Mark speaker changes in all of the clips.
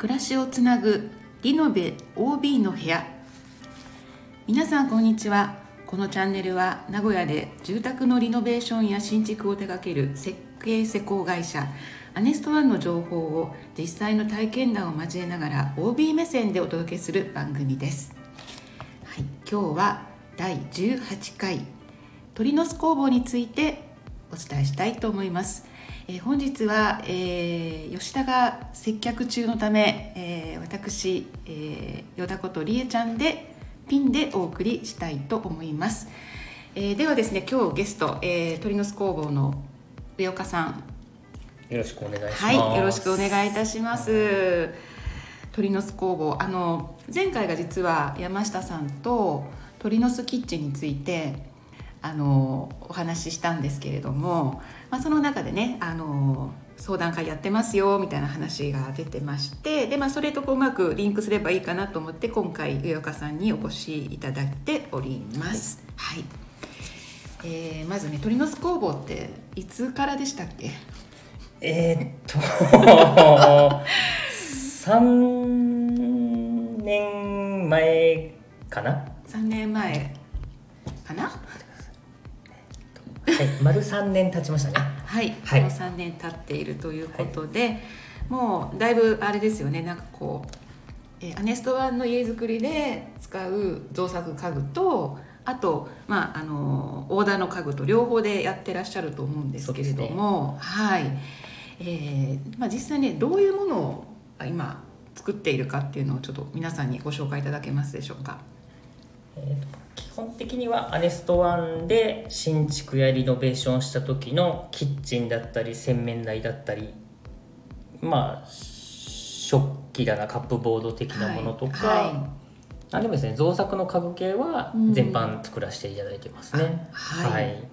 Speaker 1: 暮らしをつなぐリノベ OB の部屋。皆さんこんにちは。このチャンネルは名古屋で住宅のリノベーションや新築を手掛ける設計施工会社アネストワンの情報を実際の体験談を交えながら OB 目線でお届けする番組です、はい、今日は第18回鳥の巣工房についてお伝えしたいと思います、えー、本日は、えー、吉田が接客中のため、えー、私、えー、よだことりえちゃんでピンでお送りしたいと思います、えー、ではですね今日ゲスト、えー、鳥の巣工房の上岡さん
Speaker 2: よろしくお願いします。
Speaker 1: はい、よろしくお願いいたします。鳥の巣工房、あの前回が実は山下さんと鳥の巣キッチンについてあのお話ししたんですけれども、まあ、その中でねあの相談会やってますよみたいな話が出てましてで、まあ、それとこううまくリンクすればいいかなと思って今回上岡さんにお越しいただいております。はい、えー、まずね鳥の巣工房っていつからでしたっけ？
Speaker 2: えー、っと3年前かな
Speaker 1: ？3年前かな？は
Speaker 2: い。丸3年経ちましたね。
Speaker 1: はい、はい、もう3年経っているということで、はい、もうだいぶあれですよね。なんかこう、えー、アネストワンの家づくりで使う造作家具とあと、まあ、あのオーダーの家具と両方でやってらっしゃると思うんですけれども、ね、はい。えーまあ、実際ねどういうものを今作っているかっていうのをちょっと皆さんにご紹介いただけますでしょうか。
Speaker 2: えーと、基本的にはアネストワンで新築やリノベーションした時のキッチンだったり洗面台だったりまあ食器だなカップボード的なものとか、はい。はい、あでもですね造作の家具系は全般作らせていただいてますね。うん、
Speaker 1: はい、はい。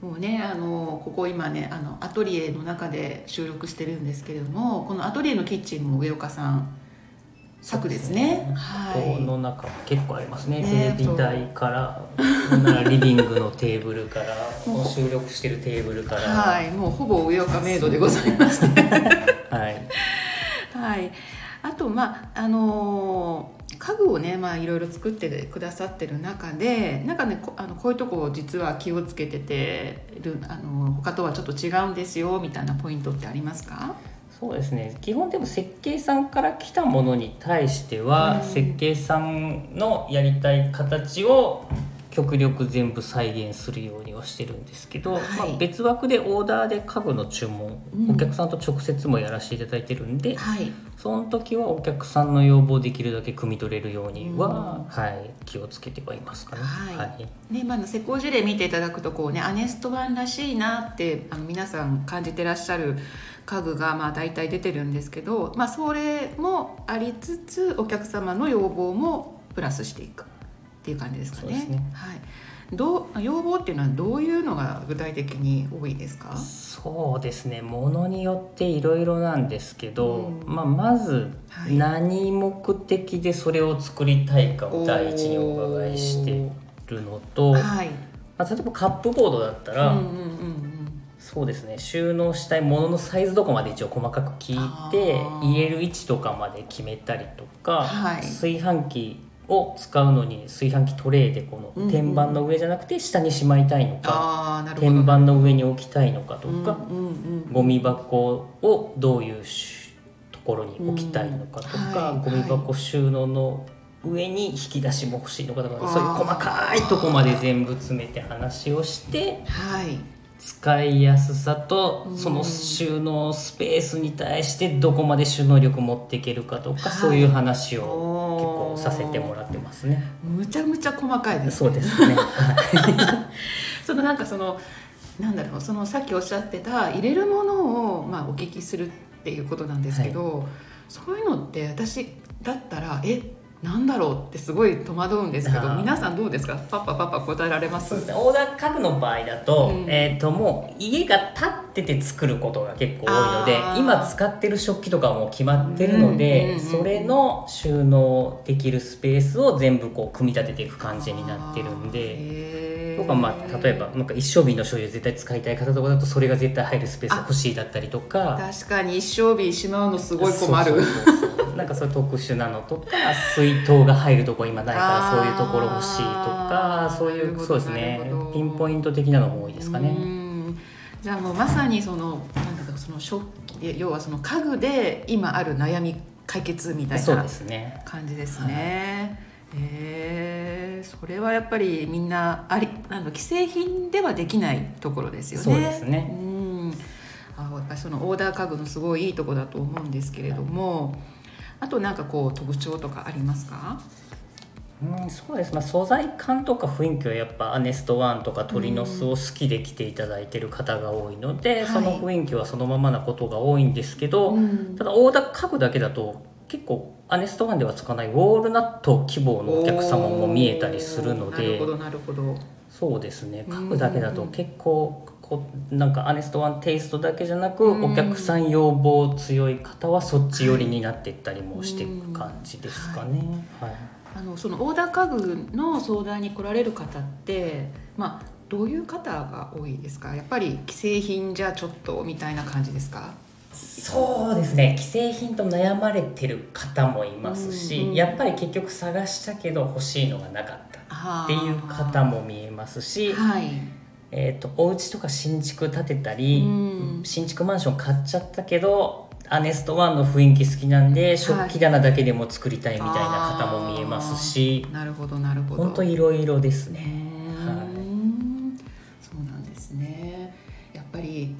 Speaker 1: もうねあのここ今ねあのアトリエの中で収録してるんですけれどもこのアトリエのキッチンも上岡さん作ですね。
Speaker 2: はい。この中結構ありますね。ねテレビ台からリビングのテーブルから 収録してるテーブルから。
Speaker 1: はい。もうほぼ上岡メイドでございますね。
Speaker 2: はい。
Speaker 1: はい。あとまああの家具をね、まあ、いろいろ作ってくださってる中でなんかねこあのこういうとこ実は気をつけててるあの他とはちょっと違うんですよみたいなポイントってありますか？
Speaker 2: そうですね。基本でも設計さんから来たものに対しては、うん、設計さんのやりたい形を極力全部再現するようにはしてるんですけど、はい、まあ、別枠でオーダーで家具の注文、うん、お客さんと直接もやらせていただいてるんで、はい、その時はお客さんの要望できるだけ汲み取れるようには、うん、はい、気をつけてはいますかね。はい。はい。
Speaker 1: ねまあ、施工事例見ていただくとこう、ね、アネスト版らしいなってあの皆さん感じてらっしゃる家具がまあ大体出てるんですけど、まあ、それもありつつお客様の要望もプラスしていく。っていう感じですかね。ね。はい。どう要望っていうのはどういうのが具体的に多いですか？
Speaker 2: そうですね。ものによっていろいろなんですけど、うん、まあ、まず何目的でそれを作りたいかを第一にお伺いしてるのと、はい。まあ、例えばカップボードだったら、うんうんうんそうですね。収納したいもののサイズとかまで一応細かく聞いて入れる位置とかまで決めたりとか、はい、炊飯器を使うのに炊飯器トレーでこの天板の上じゃなくて下にしまいたいのか、うん、天板の上に置きたいのかとか、ゴミ箱をどういうところに置きたいのかとか、うんゴミ箱収納の上に引き出しも欲しいのかとかそういう細かいとこまで全部詰めて話をして。はい使いやすさとその収納スペースに対してどこまで収納力持っていけるかとか、そういう話を結構させてもらってますね。
Speaker 1: むちゃむちゃ細かいです、
Speaker 2: ね、そうですね。
Speaker 1: そのなんかそのなんだろうそのさっきおっしゃってた入れるものをまあお聞きするっていうことなんですけど、はい、そういうのって私だったらえなんだろうってすごい戸惑うんですけど皆さんどうですか？パパパパ答えられます？
Speaker 2: そうですね。オーダー家具の場合だとうん、えー、ともう家が建ってて作ることが結構多いので今使ってる食器とかも決まってるので、それの収納できるスペースを全部こう組み立てていく感じになってるんでとかまあ例えばなんか一生瓶の醤油絶対使いたい方とかだとそれが絶対入るスペース欲しいだったりとか。
Speaker 1: 確かに一生瓶しまうのすごい困る
Speaker 2: なんかそういう特殊なのとか水筒が入るとこ今ないからそういうところ欲しいとかそういうそうですねピンポイント的なのも多いですかね。
Speaker 1: じゃあもうまさにそのなんだかその要はその家具で今ある悩み解決みたいな感じですね。すねはい、えー、それはやっぱりみんなありなん既製品ではできないところですよね。
Speaker 2: そうですね。
Speaker 1: うんあやっぱりそのオーダー家具のすごいいいとこだと思うんですけれども、はい、あとなんかこう特徴とかありますか？
Speaker 2: うん、そうです、まあ、素材感とか雰囲気はやっぱアネストワンとか鳥の巣を好きで来ていただいてる方が多いので、うん、その雰囲気はそのままなことが多いんですけど、はい、ただオーダー家具だけだと結構アネストワンではつかないウォールナット希望のお客様も見えたりするので
Speaker 1: なるほどなるほど
Speaker 2: そうですね。家具だけだと結構こなんかアネストワンテイストだけじゃなく、お客さん要望強い方はそっち寄りになっていったりもしていく感じですかね。はい、はい。
Speaker 1: あのそのオーダー家具の相談に来られる方って、まあ、どういう方が多いですか？やっぱり既製品じゃちょっとみたいな感じですか？
Speaker 2: そうですね。既製品と悩まれてる方もいますし、うんうん、やっぱり結局探したけど欲しいのがなかったっていう方も見えますし、はい。えーと、お家とか新築建てたり、うん、新築マンション買っちゃったけどアネストワンの雰囲気好きなんで食器棚だけでも作りたいみたいな方も見えますし、
Speaker 1: なるほどなるほど。
Speaker 2: 本当いろいろですね、
Speaker 1: はい、そうなんですね。やっぱり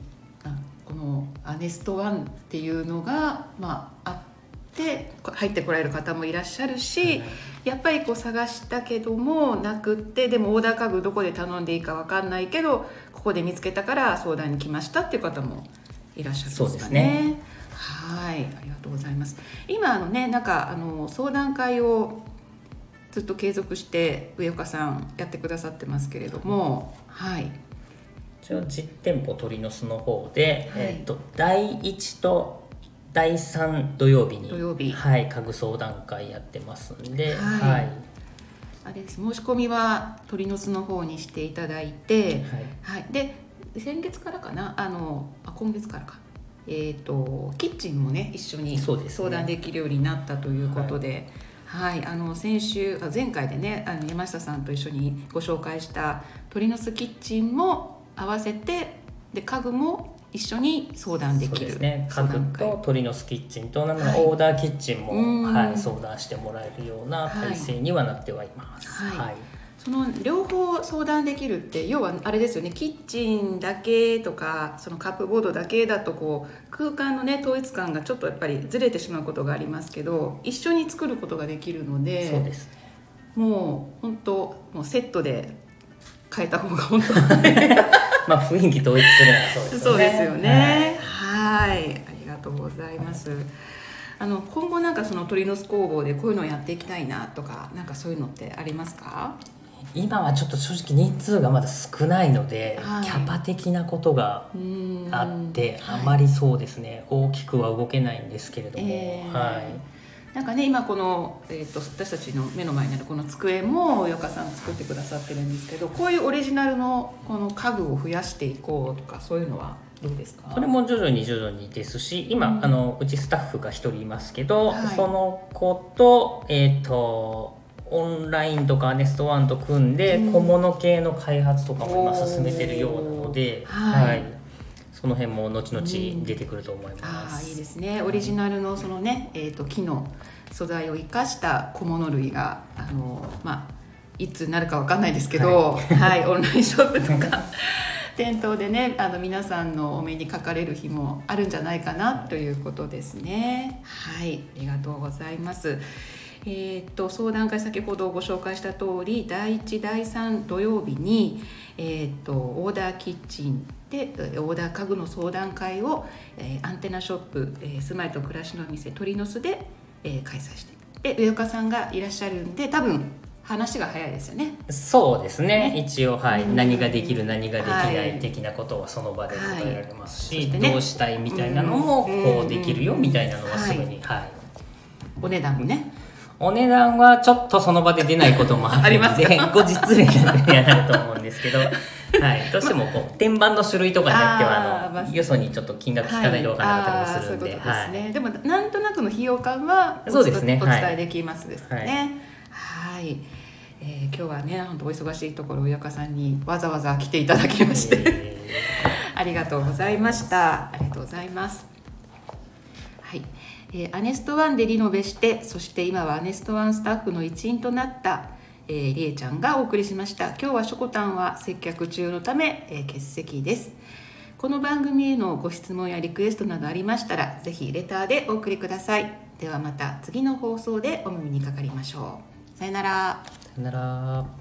Speaker 1: ネストワンっていうのが、まあ、あって入ってこられる方もいらっしゃるし、やっぱりこう探したけどもなくってでもオーダー家具どこで頼んでいいか分かんないけどここで見つけたから相談に来ましたっていう方もいらっしゃるんですかね。そうですね。はい。ありがとうございます。今あのねなんかあの相談会をずっと継続して上岡さんやってくださってますけれどもはい
Speaker 2: 一応実店舗鳥の巣の方で、はい、えっと第1と第3土曜日に
Speaker 1: 土曜日。
Speaker 2: はい家具相談会やってますんで、はい、はい、
Speaker 1: あれです。申し込みは鳥の巣の方にしていただいて、はい、はい、で先月からかな？あのあ今月からか。えーと、キッチンもね一緒に相談できるようになったということで。はい、あの先週あ前回でねあの山下さんと一緒にご紹介した鳥の巣キッチンも合わせてで家具も一緒に相談できる。
Speaker 2: そうですね。家具と鳥の巣キッチンとなんはい、オーダーキッチンも、はい、相談してもらえるような体制にはなってはいます。はい、はい。
Speaker 1: その両方相談できるって要はあれですよね。キッチンだけとかそのカップボードだけだとこう空間のね統一感がちょっとやっぱりずれてしまうことがありますけど一緒に作ることができるので
Speaker 2: そうです、
Speaker 1: もう本当もうセットで変えた方が本当
Speaker 2: まあ雰囲気統一するのはそうですよね。
Speaker 1: そうですよね。はい。ありがとうございます。あの今後なんかその鳥の巣工房でこういうのをやっていきたいなとかなんかそういうのってありますか？
Speaker 2: 今はちょっと正直人数がまだ少ないので、はい、キャパ的なことがあってあまりそうですね、はい、大きくは動けないんですけれども、えー、はい
Speaker 1: なんかね今この、えーと、私たちの目の前にあるこの机もよかさん作ってくださってるんですけどこういうオリジナルのこの家具を増やしていこうとかそういうのはどうですか？
Speaker 2: それも徐々に徐々にですし今、うん、あのうちスタッフが1人いますけど、はい、その子とえっ、ー、とオンラインとかネストワンと組んで小物系の開発とかも今進めてるようなので、はい、はい、その辺も後々出てくると思いま
Speaker 1: す。あいいですねオリジナルのそのね、えーと、木の素材を生かした小物類があの、まあ、いつなるか分かんないですけど、はい、はい、オンラインショップとか店頭でねあの皆さんのお目にかかれる日もあるんじゃないかなということですね。はいありがとうございます。えーと、相談会先ほどご紹介した通り第1第3土曜日に、えーと、オーダーキッチンでオーダー家具の相談会を、えー、アンテナショップ、えー、住まいと暮らしの店鳥の巣で、えー、開催してで上岡さんがいらっしゃるんで多分話が早いですよね。
Speaker 2: そうですね。ね。一応はい、何ができる何ができない的なことはその場で答えられますし、はいね、どうしたいみたいなのもこうできるよみたいなのはすぐに、はい、
Speaker 1: お値段もね。
Speaker 2: お値段はちょっとその場で出ないこともあるので後日連絡になると思うんですけど はい、どうしてもこう天板の種類とかによってはあの、よそにちょっと金額聞かないと分からなかったりもするんで、
Speaker 1: はい、で、でもなんとなくの費用感はそうですね。お伝えできますですね。はい、はいえー、今日はね本当お忙しいところ親方さんにわざわざ来ていただきまして、えー、ありがとうございました。ありがとうございます。はい、えー、アネストワンでリノベしてそして今はアネストワンスタッフの一員となったえー、りえちゃんがお送りしました。今日はしょこたんは接客中のため、えー、欠席です。この番組へのご質問やリクエストなどありましたらぜひレターでお送りください。ではまた次の放送でお耳にかかりましょう。さよなら。
Speaker 2: さよなら。